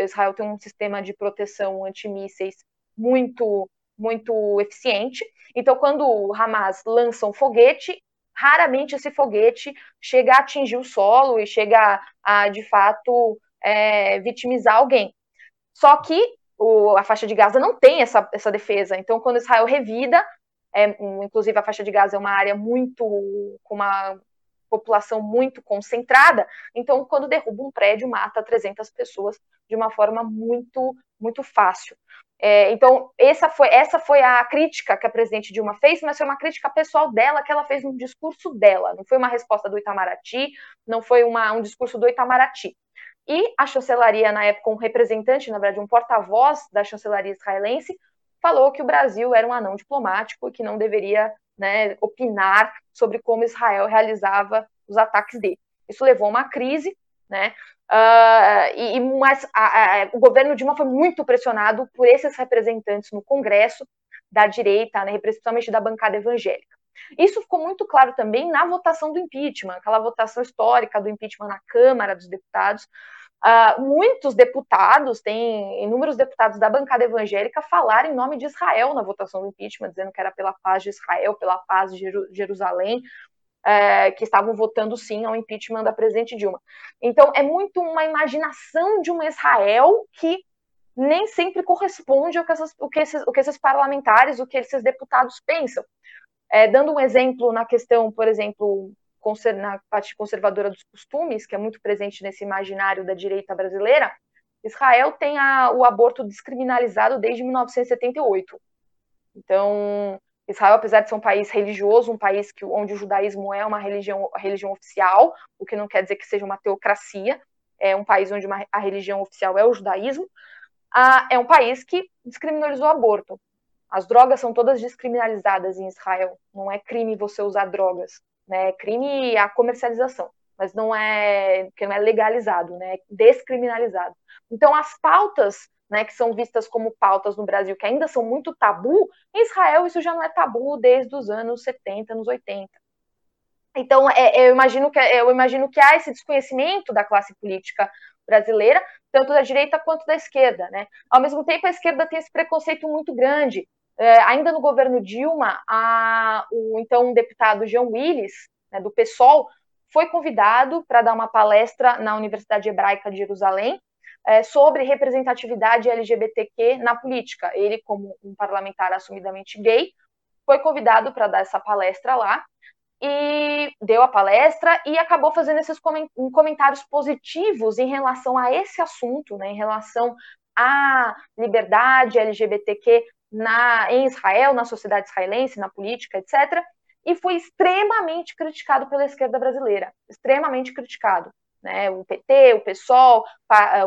Israel tem um sistema de proteção antimísseis muito, muito eficiente, então, quando o Hamas lança um foguete, raramente esse foguete chega a atingir o solo e chega a, de fato, é, vitimizar alguém. Só que o, a faixa de Gaza não tem essa, essa defesa. Então, quando Israel revida, é, inclusive a faixa de Gaza é uma área muito com uma população muito concentrada, então quando derruba um prédio mata 300 pessoas de uma forma muito muito fácil. É, então, essa foi, essa foi a crítica que a presidente Dilma fez, mas foi uma crítica pessoal dela, que ela fez no discurso dela. Não foi uma resposta do Itamaraty, não foi uma, um discurso do Itamaraty. E a chancelaria, na época, um representante, na verdade, um porta-voz da chancelaria israelense, falou que o Brasil era um anão diplomático e que não deveria né, opinar sobre como Israel realizava os ataques dele. Isso levou a uma crise, né? Uh, e, mas a, a, o governo Dilma foi muito pressionado por esses representantes no Congresso da direita, né, principalmente da bancada evangélica. Isso ficou muito claro também na votação do impeachment, aquela votação histórica do impeachment na Câmara dos Deputados. Uh, muitos deputados, tem inúmeros deputados da bancada evangélica, falaram em nome de Israel na votação do impeachment, dizendo que era pela paz de Israel, pela paz de Jerusalém, é, que estavam votando sim ao impeachment da presidente Dilma. Então, é muito uma imaginação de um Israel que nem sempre corresponde ao que, essas, o que, esses, o que esses parlamentares, o que esses deputados pensam. É, dando um exemplo na questão, por exemplo, na parte conservadora dos costumes, que é muito presente nesse imaginário da direita brasileira, Israel tem a, o aborto descriminalizado desde 1978. Então, Israel, apesar de ser um país religioso, um país que, onde o judaísmo é uma religião, religião oficial, o que não quer dizer que seja uma teocracia, é um país onde uma, a religião oficial é o judaísmo, ah, é um país que descriminalizou o aborto. As drogas são todas descriminalizadas em Israel. Não é crime você usar drogas, né? É crime a comercialização, mas não é que não é legalizado, né? É descriminalizado. Então as pautas né, que são vistas como pautas no Brasil, que ainda são muito tabu, em Israel isso já não é tabu desde os anos 70, anos 80. Então, é, eu, imagino que, eu imagino que há esse desconhecimento da classe política brasileira, tanto da direita quanto da esquerda. Né? Ao mesmo tempo, a esquerda tem esse preconceito muito grande é, ainda no governo Dilma, a, o então deputado Jean Willis, né, do PSOL, foi convidado para dar uma palestra na Universidade Hebraica de Jerusalém é, sobre representatividade LGBTQ na política. Ele, como um parlamentar assumidamente gay, foi convidado para dar essa palestra lá e deu a palestra e acabou fazendo esses comentários positivos em relação a esse assunto, né, em relação à liberdade LGBTQ na, em Israel, na sociedade israelense, na política, etc. E foi extremamente criticado pela esquerda brasileira, extremamente criticado. Né, o PT, o PSOL,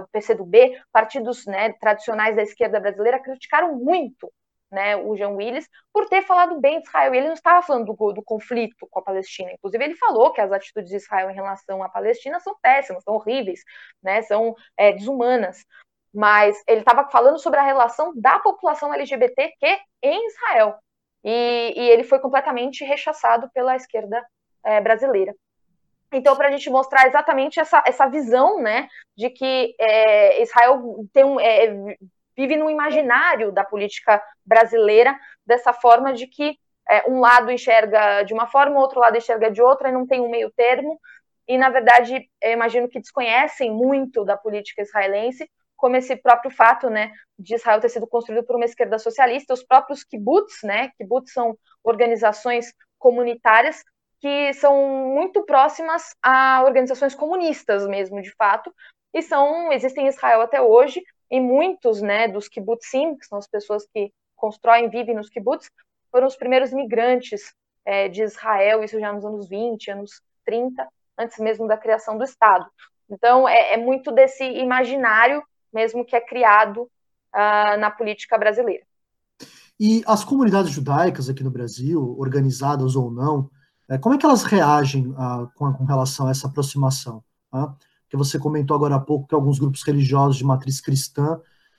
o PCdoB, partidos né, tradicionais da esquerda brasileira criticaram muito né, o Jean Willis, por ter falado bem de Israel. Ele não estava falando do, do, conflito com a Palestina. Inclusive, ele falou que as atitudes de Israel em relação à Palestina são péssimas, são horríveis, né, são é, desumanas. Mas ele estava falando sobre a relação da população LGBTQ em Israel. E, e ele foi completamente rechaçado pela esquerda é, brasileira. Então, para a gente mostrar exatamente essa, essa visão, né, de que é, Israel tem um, é, vive no imaginário da política brasileira, dessa forma de que é, um lado enxerga de uma forma, o outro lado enxerga de outra, e não tem um meio termo, e na verdade eu imagino que desconhecem muito da política israelense, como esse próprio fato, né, de Israel ter sido construído por uma esquerda socialista, os próprios kibbutz, né, kibbutz são organizações comunitárias que são muito próximas a organizações comunistas mesmo, de fato, e são existem em Israel até hoje, e muitos né, dos kibbutzim, que são as pessoas que constroem, vivem nos kibbutz, foram os primeiros migrantes é, de Israel, isso já nos anos 20, anos 30, antes mesmo da criação do Estado. Então, é, é muito desse imaginário mesmo que é criado uh, na política brasileira. E as comunidades judaicas aqui no Brasil, organizadas ou não, como é que elas reagem uh, com, com, relação a essa aproximação? Uh? que você comentou agora há pouco que alguns grupos religiosos de matriz cristã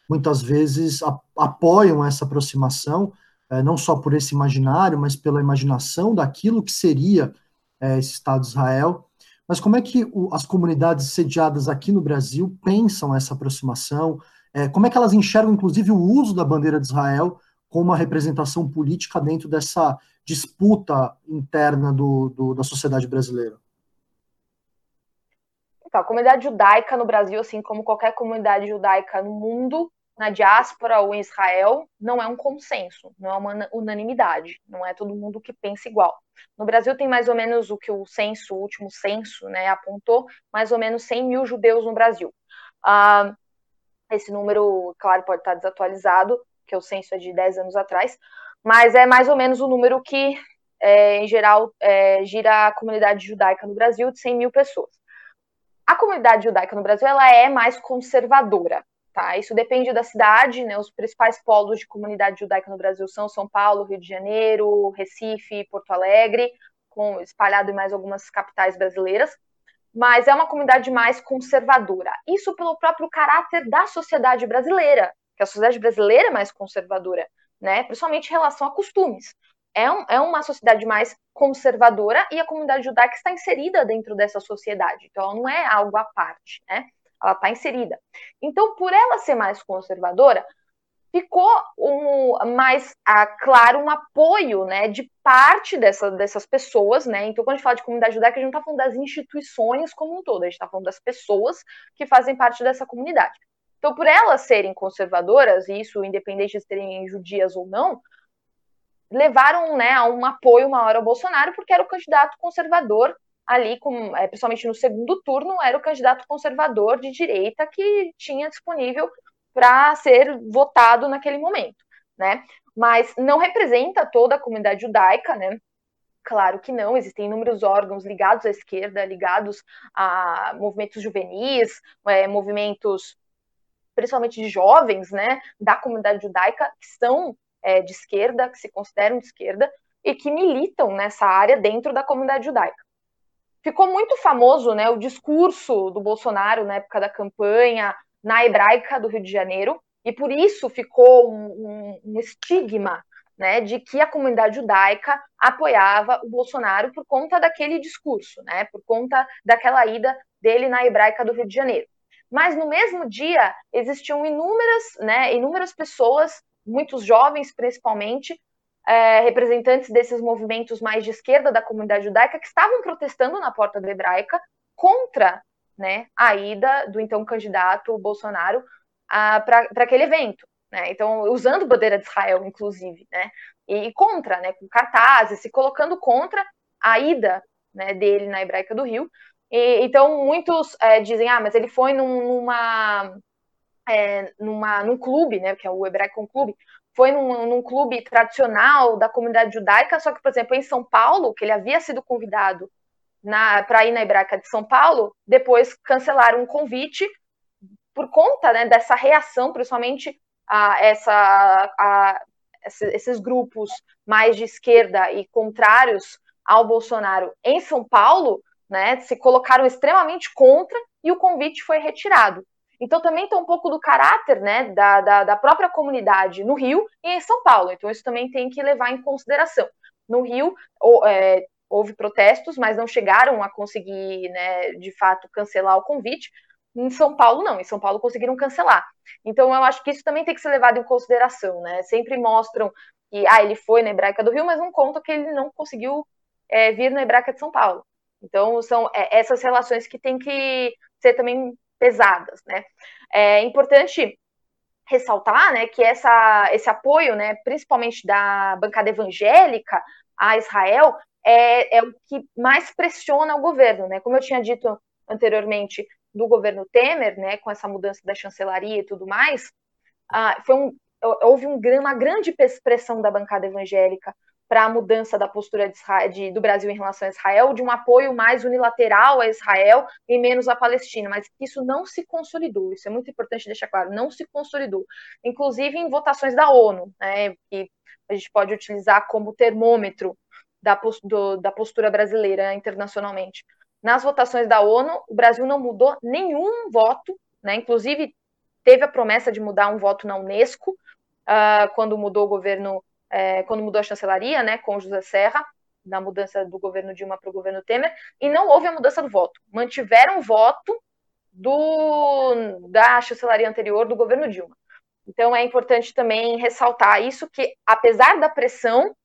muitas vezes a, apoiam essa aproximação, é, não só por esse imaginário, mas pela imaginação daquilo que seria é, esse Estado de Israel. Mas como é que o, as comunidades sediadas aqui no Brasil pensam essa aproximação? É, como é que elas enxergam, inclusive, o uso da bandeira de Israel como uma representação política dentro dessa disputa interna do, do, da sociedade brasileira? Então, a comunidade judaica no Brasil, assim como qualquer comunidade judaica no mundo, na diáspora ou em Israel, não é um consenso, não é uma unanimidade, não é todo mundo que pensa igual. No Brasil tem mais ou menos o que o censo, o último censo, né, apontou, mais ou menos 100 mil judeus no Brasil. Ah, esse número, claro, pode estar desatualizado, porque o censo é de 10 anos atrás, mas é mais ou menos o número que, é, em geral, é, gira a comunidade judaica no Brasil, de 100 mil pessoas. A comunidade judaica no Brasil ela é mais conservadora, tá? Isso depende da cidade, né? Os principais polos de comunidade judaica no Brasil são São Paulo, Rio de Janeiro, Recife, Porto Alegre, com espalhado em mais algumas capitais brasileiras. Mas é uma comunidade mais conservadora. Isso pelo próprio caráter da sociedade brasileira, que a sociedade brasileira é mais conservadora, né? Principalmente em relação a costumes é, um, é uma sociedade mais conservadora e a comunidade judaica está inserida dentro dessa sociedade. Então, ela não é algo à parte, né? Ela está inserida. Então, por ela ser mais conservadora, ficou um, mais ah, claro um apoio né, de parte dessa, dessas pessoas, né? Então, quando a gente fala de comunidade judaica, a gente não está falando das instituições como um todo, a gente está falando das pessoas que fazem parte dessa comunidade. Então, por elas serem conservadoras, e isso independente de serem judias ou não, levaram né, a um apoio maior ao Bolsonaro, porque era o candidato conservador ali, com, é, principalmente no segundo turno, era o candidato conservador de direita que tinha disponível para ser votado naquele momento, né? Mas não representa toda a comunidade judaica, né? Claro que não, existem inúmeros órgãos ligados à esquerda, ligados a movimentos juvenis, é, movimentos principalmente de jovens, né, da comunidade judaica, que são é, de esquerda, que se consideram de esquerda, e que militam nessa área dentro da comunidade judaica. Ficou muito famoso né, o discurso do Bolsonaro na época da campanha na hebraica do Rio de Janeiro, e por isso ficou um, um, um estigma né, de que a comunidade judaica apoiava o Bolsonaro por conta daquele discurso, né, por conta daquela ida dele na hebraica do Rio de Janeiro. Mas no mesmo dia existiam inúmeras, né, inúmeras pessoas muitos jovens, principalmente, é, representantes desses movimentos mais de esquerda da comunidade judaica, que estavam protestando na porta da hebraica contra né, a ida do então candidato Bolsonaro para aquele evento. Né? Então, usando bandeira de Israel, inclusive, né? E contra, né? Com cartazes, se colocando contra a ida né, dele na Hebraica do Rio. E, então, muitos é, dizem, ah, mas ele foi num, numa, é, numa, num clube, né? Que é o Hebraico Clube, foi num, num, clube tradicional da comunidade judaica, só que, por exemplo, em São Paulo, que ele havia sido convidado para ir na Hebraica de São Paulo, depois cancelaram um convite por conta né, dessa reação, principalmente a, essa, a, esses grupos mais de esquerda e contrários ao Bolsonaro em São Paulo, né, se colocaram extremamente contra e o convite foi retirado. Então também tem um pouco do caráter né, da, da, da, própria comunidade no Rio e em São Paulo. Então isso também tem que levar em consideração. No Rio é, houve protestos, mas não chegaram a conseguir, né, de fato, cancelar o convite. Em São Paulo, não. Em São Paulo conseguiram cancelar. Então, eu acho que isso também tem que ser levado em consideração, né? Sempre mostram que, ah, ele foi na Hebraica do Rio, mas não contam que ele não conseguiu é, vir na Hebraica de São Paulo. Então, são é, essas relações que têm que ser também pesadas, né? É importante ressaltar, né, que essa, esse apoio, né, principalmente da bancada evangélica a Israel, é, é o que mais pressiona o governo, né? Como eu tinha dito anteriormente, do governo Temer, né, com essa mudança da chancelaria e tudo mais, ah, foi um, houve um, uma grande pressão da bancada evangélica para a mudança da postura de Israel, de, do Brasil em relação a Israel, de um apoio mais unilateral a Israel e menos à Palestina, mas isso não se consolidou, isso é muito importante deixar claro, não se consolidou, inclusive em votações da ONU, né, que a gente pode utilizar como termômetro da, do, da postura brasileira internacionalmente. Nas votações da ONU, o Brasil não mudou nenhum voto, né? inclusive teve a promessa de mudar um voto na Unesco, uh, quando mudou o governo, é, quando mudou a chancelaria, né, com José Serra, na mudança do governo Dilma para o governo Temer, e não houve a mudança do voto. Mantiveram o voto do, da chancelaria anterior do governo Dilma. Então é importante também ressaltar isso que, apesar da pressão,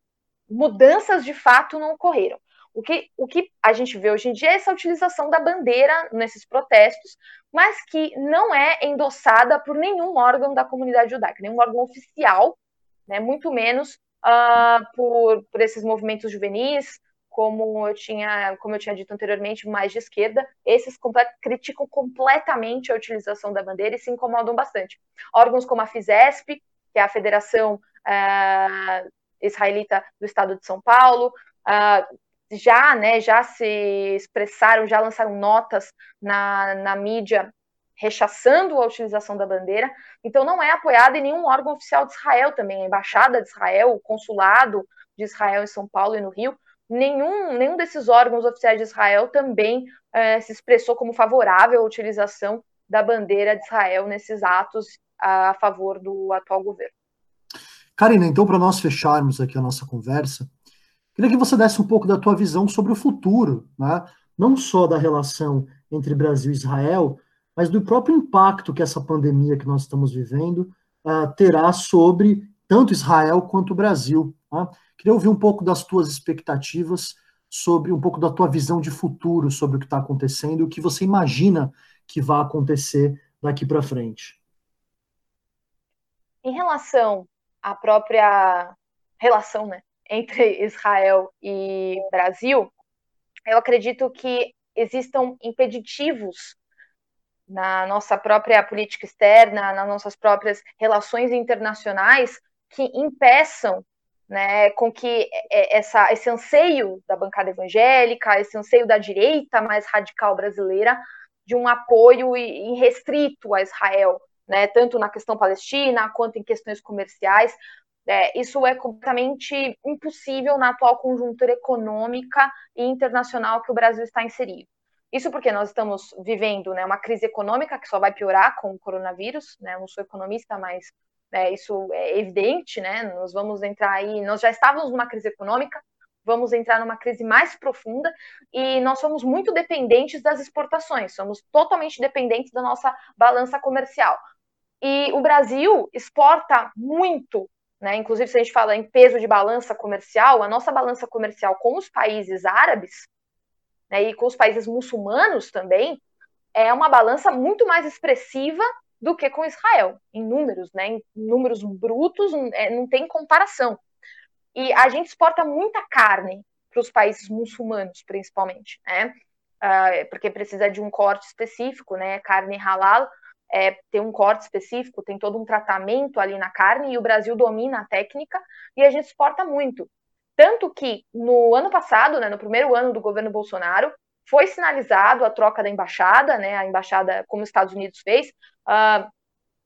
mudanças de fato não ocorreram. O que, o que a gente vê hoje em dia é essa utilização da bandeira nesses protestos, mas que não é endossada por nenhum órgão da comunidade judaica, nenhum órgão oficial, né, muito menos uh, por, por esses movimentos juvenis, como eu tinha, como eu tinha dito anteriormente, mais de esquerda, esses complet criticam completamente a utilização da bandeira e se incomodam bastante. Órgãos como a FISESP, que é a Federação uh, Israelita do Estado de São Paulo, uh, já, né, já se expressaram, já lançaram notas na, na mídia rechaçando a utilização da bandeira, então não é apoiada em nenhum órgão oficial de Israel também, a Embaixada de Israel, o Consulado de Israel em São Paulo e no Rio, nenhum, nenhum desses órgãos oficiais de Israel também é, se expressou como favorável à utilização da bandeira de Israel nesses atos a favor do atual governo. Karina, então, para nós fecharmos aqui a nossa conversa, Queria que você desse um pouco da tua visão sobre o futuro, né? não só da relação entre Brasil e Israel, mas do próprio impacto que essa pandemia que nós estamos vivendo uh, terá sobre tanto Israel quanto o Brasil. Né? Queria ouvir um pouco das tuas expectativas sobre um pouco da tua visão de futuro sobre o que está acontecendo e o que você imagina que vai acontecer daqui para frente. Em relação à própria relação, né, entre Israel e Brasil, eu acredito que existam impeditivos na nossa própria política externa, nas nossas próprias relações internacionais, que impeçam né, com que essa, esse anseio da bancada evangélica, esse anseio da direita mais radical brasileira, de um apoio irrestrito a Israel, né, tanto na questão palestina quanto em questões comerciais, é, isso é completamente impossível na atual conjuntura econômica e internacional que o Brasil está inserido. Isso porque nós estamos vivendo né, uma crise econômica que só vai piorar com o coronavírus. Né? Eu não sou economista, mas é, isso é evidente. Né? Nós vamos entrar aí. Nós já estávamos numa crise econômica, vamos entrar numa crise mais profunda e nós somos muito dependentes das exportações, somos totalmente dependentes da nossa balança comercial. e o Brasil exporta muito, né? Inclusive, se a gente fala em peso de balança comercial, a nossa balança comercial com os países árabes né, e com os países muçulmanos também é uma balança muito mais expressiva do que com Israel, em números, né? Em números brutos, é, não tem comparação. E a gente exporta muita carne para os países muçulmanos, principalmente, né? Uh, porque precisa de um corte específico, né? Carne halal é, tem um corte específico, tem todo um tratamento ali na carne, e o Brasil domina a técnica e a gente exporta muito. Tanto que no ano passado, né, no primeiro ano do governo Bolsonaro, foi sinalizado a troca da embaixada, né, a embaixada, como os Estados Unidos fez, uh,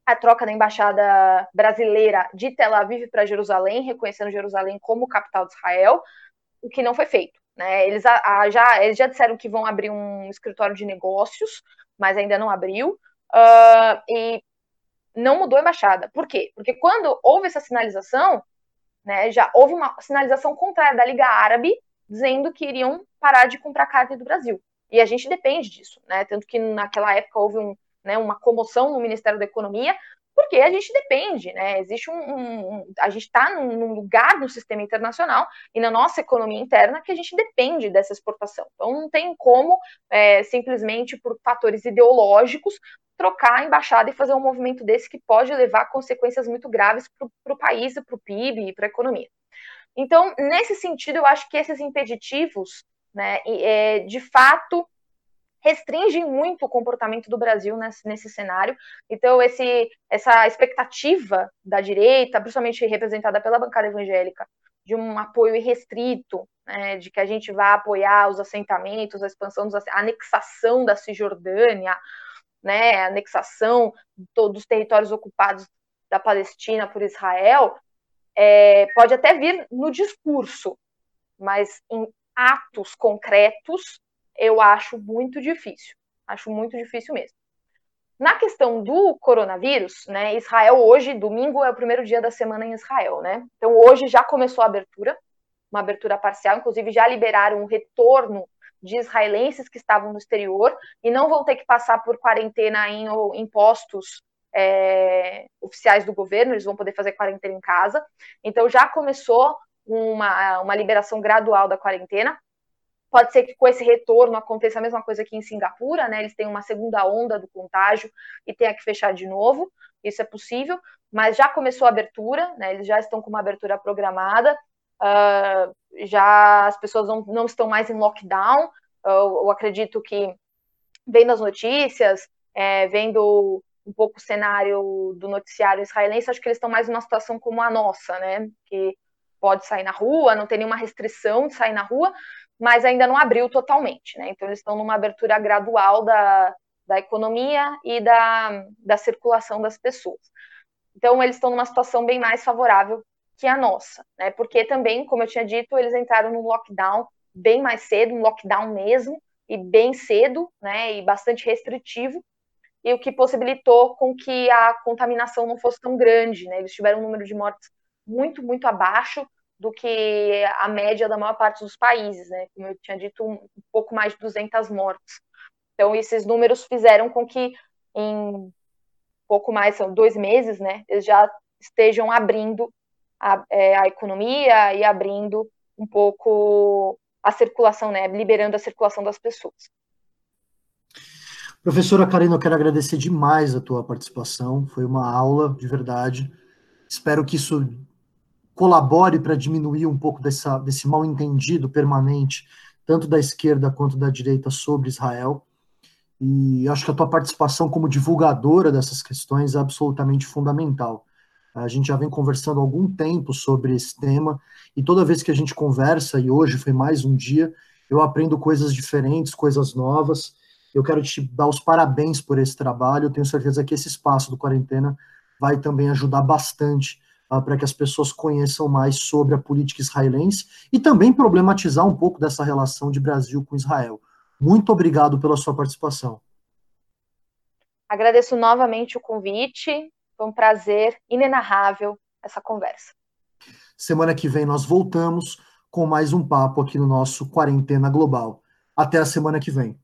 a troca da embaixada brasileira de Tel Aviv para Jerusalém, reconhecendo Jerusalém como capital de Israel, o que não foi feito. Né? Eles, a, a, já, eles já disseram que vão abrir um escritório de negócios, mas ainda não abriu, uh, e não mudou a embaixada. Por quê? Porque quando houve essa sinalização, né, já houve uma sinalização contrária da Liga Árabe dizendo que iriam parar de comprar carne do Brasil. E a gente depende disso, né? Tanto que naquela época houve um, né, uma comoção no Ministério da Economia, porque a gente depende, né? Existe um, um a gente está num, num, lugar no sistema internacional e na nossa economia interna que a gente depende dessa exportação. Então não tem como é, simplesmente por fatores ideológicos trocar a embaixada e fazer um movimento desse que pode levar consequências muito graves para o país, para o PIB e para a economia. Então, nesse sentido, eu acho que esses impeditivos, né, é, de fato, restringem muito o comportamento do Brasil nesse, nesse cenário. Então, esse, essa expectativa da direita, principalmente representada pela bancada evangélica, de um apoio irrestrito, né, de que a gente vá apoiar os assentamentos, a expansão, dos, a anexação da Cisjordânia, né, a anexação dos territórios ocupados da Palestina por Israel, é, pode até vir no discurso, mas em atos concretos eu acho muito difícil. Acho muito difícil mesmo. Na questão do coronavírus, né, Israel hoje, domingo, é o primeiro dia da semana em Israel, né? Então hoje já começou a abertura, uma abertura parcial, inclusive já liberaram o retorno de israelenses que estavam no exterior e não vão ter que passar por quarentena em, em postos é, oficiais do governo, eles vão poder fazer quarentena em casa. Então já começou uma, uma liberação gradual da quarentena. Pode ser que com esse retorno aconteça a mesma coisa aqui em Singapura, né? Eles têm uma segunda onda do contágio e tenha que fechar de novo. Isso é possível, mas já começou a abertura, né? Eles já estão com uma abertura programada. Uh, já as pessoas não, não estão mais em lockdown. Eu acredito que vendo as notícias, é, vendo um pouco o cenário do noticiário israelense, acho que eles estão mais numa situação como a nossa, né? Que pode sair na rua, não tem nenhuma restrição de sair na rua, mas ainda não abriu totalmente, né? Então eles estão numa abertura gradual da, da economia e da, da circulação das pessoas. Então eles estão numa situação bem mais favorável que a nossa, né? Porque também, como eu tinha dito, eles entraram no lockdown bem mais cedo, um lockdown mesmo, e bem cedo, né? E bastante restritivo, e o que possibilitou com que a contaminação não fosse tão grande, né? Eles tiveram um número de mortes muito, muito abaixo do que a média da maior parte dos países, né? Como eu tinha dito, um pouco mais de 200 mortes. Então, esses números fizeram com que em pouco mais, são dois meses, né? Eles já estejam abrindo a, é, a economia e abrindo um pouco a circulação, né? Liberando a circulação das pessoas. Professora Karina, eu quero agradecer demais a tua participação. Foi uma aula de verdade. Espero que isso colabore para diminuir um pouco dessa, desse mal entendido permanente, tanto da esquerda quanto da direita, sobre Israel. E acho que a tua participação como divulgadora dessas questões é absolutamente fundamental. A gente já vem conversando há algum tempo sobre esse tema, e toda vez que a gente conversa, e hoje foi mais um dia, eu aprendo coisas diferentes, coisas novas, eu quero te dar os parabéns por esse trabalho. Eu tenho certeza que esse espaço do Quarentena vai também ajudar bastante uh, para que as pessoas conheçam mais sobre a política israelense e também problematizar um pouco dessa relação de Brasil com Israel. Muito obrigado pela sua participação. Agradeço novamente o convite. Foi um prazer inenarrável essa conversa. Semana que vem nós voltamos com mais um papo aqui no nosso Quarentena Global. Até a semana que vem.